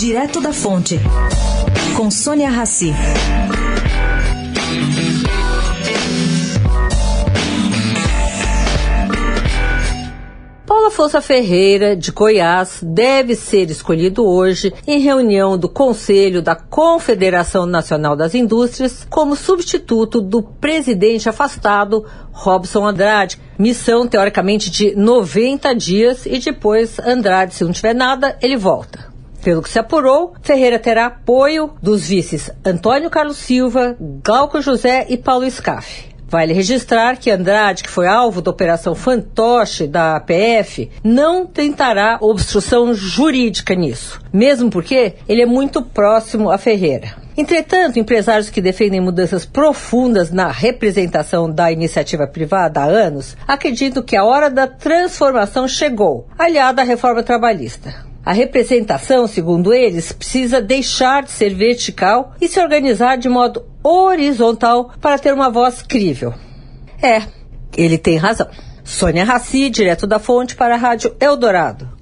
Direto da Fonte, com Sônia Rassi. Paula Força Ferreira, de Goiás, deve ser escolhido hoje em reunião do Conselho da Confederação Nacional das Indústrias como substituto do presidente afastado Robson Andrade. Missão, teoricamente, de 90 dias e depois Andrade, se não tiver nada, ele volta. Pelo que se apurou, Ferreira terá apoio dos vices Antônio Carlos Silva, Glauco José e Paulo Scaff. Vale registrar que Andrade, que foi alvo da Operação Fantoche da PF, não tentará obstrução jurídica nisso, mesmo porque ele é muito próximo a Ferreira. Entretanto, empresários que defendem mudanças profundas na representação da iniciativa privada há anos acreditam que a hora da transformação chegou, aliada à reforma trabalhista. A representação, segundo eles, precisa deixar de ser vertical e se organizar de modo horizontal para ter uma voz crível. É, ele tem razão. Sônia Raci, direto da fonte para a Rádio Eldorado.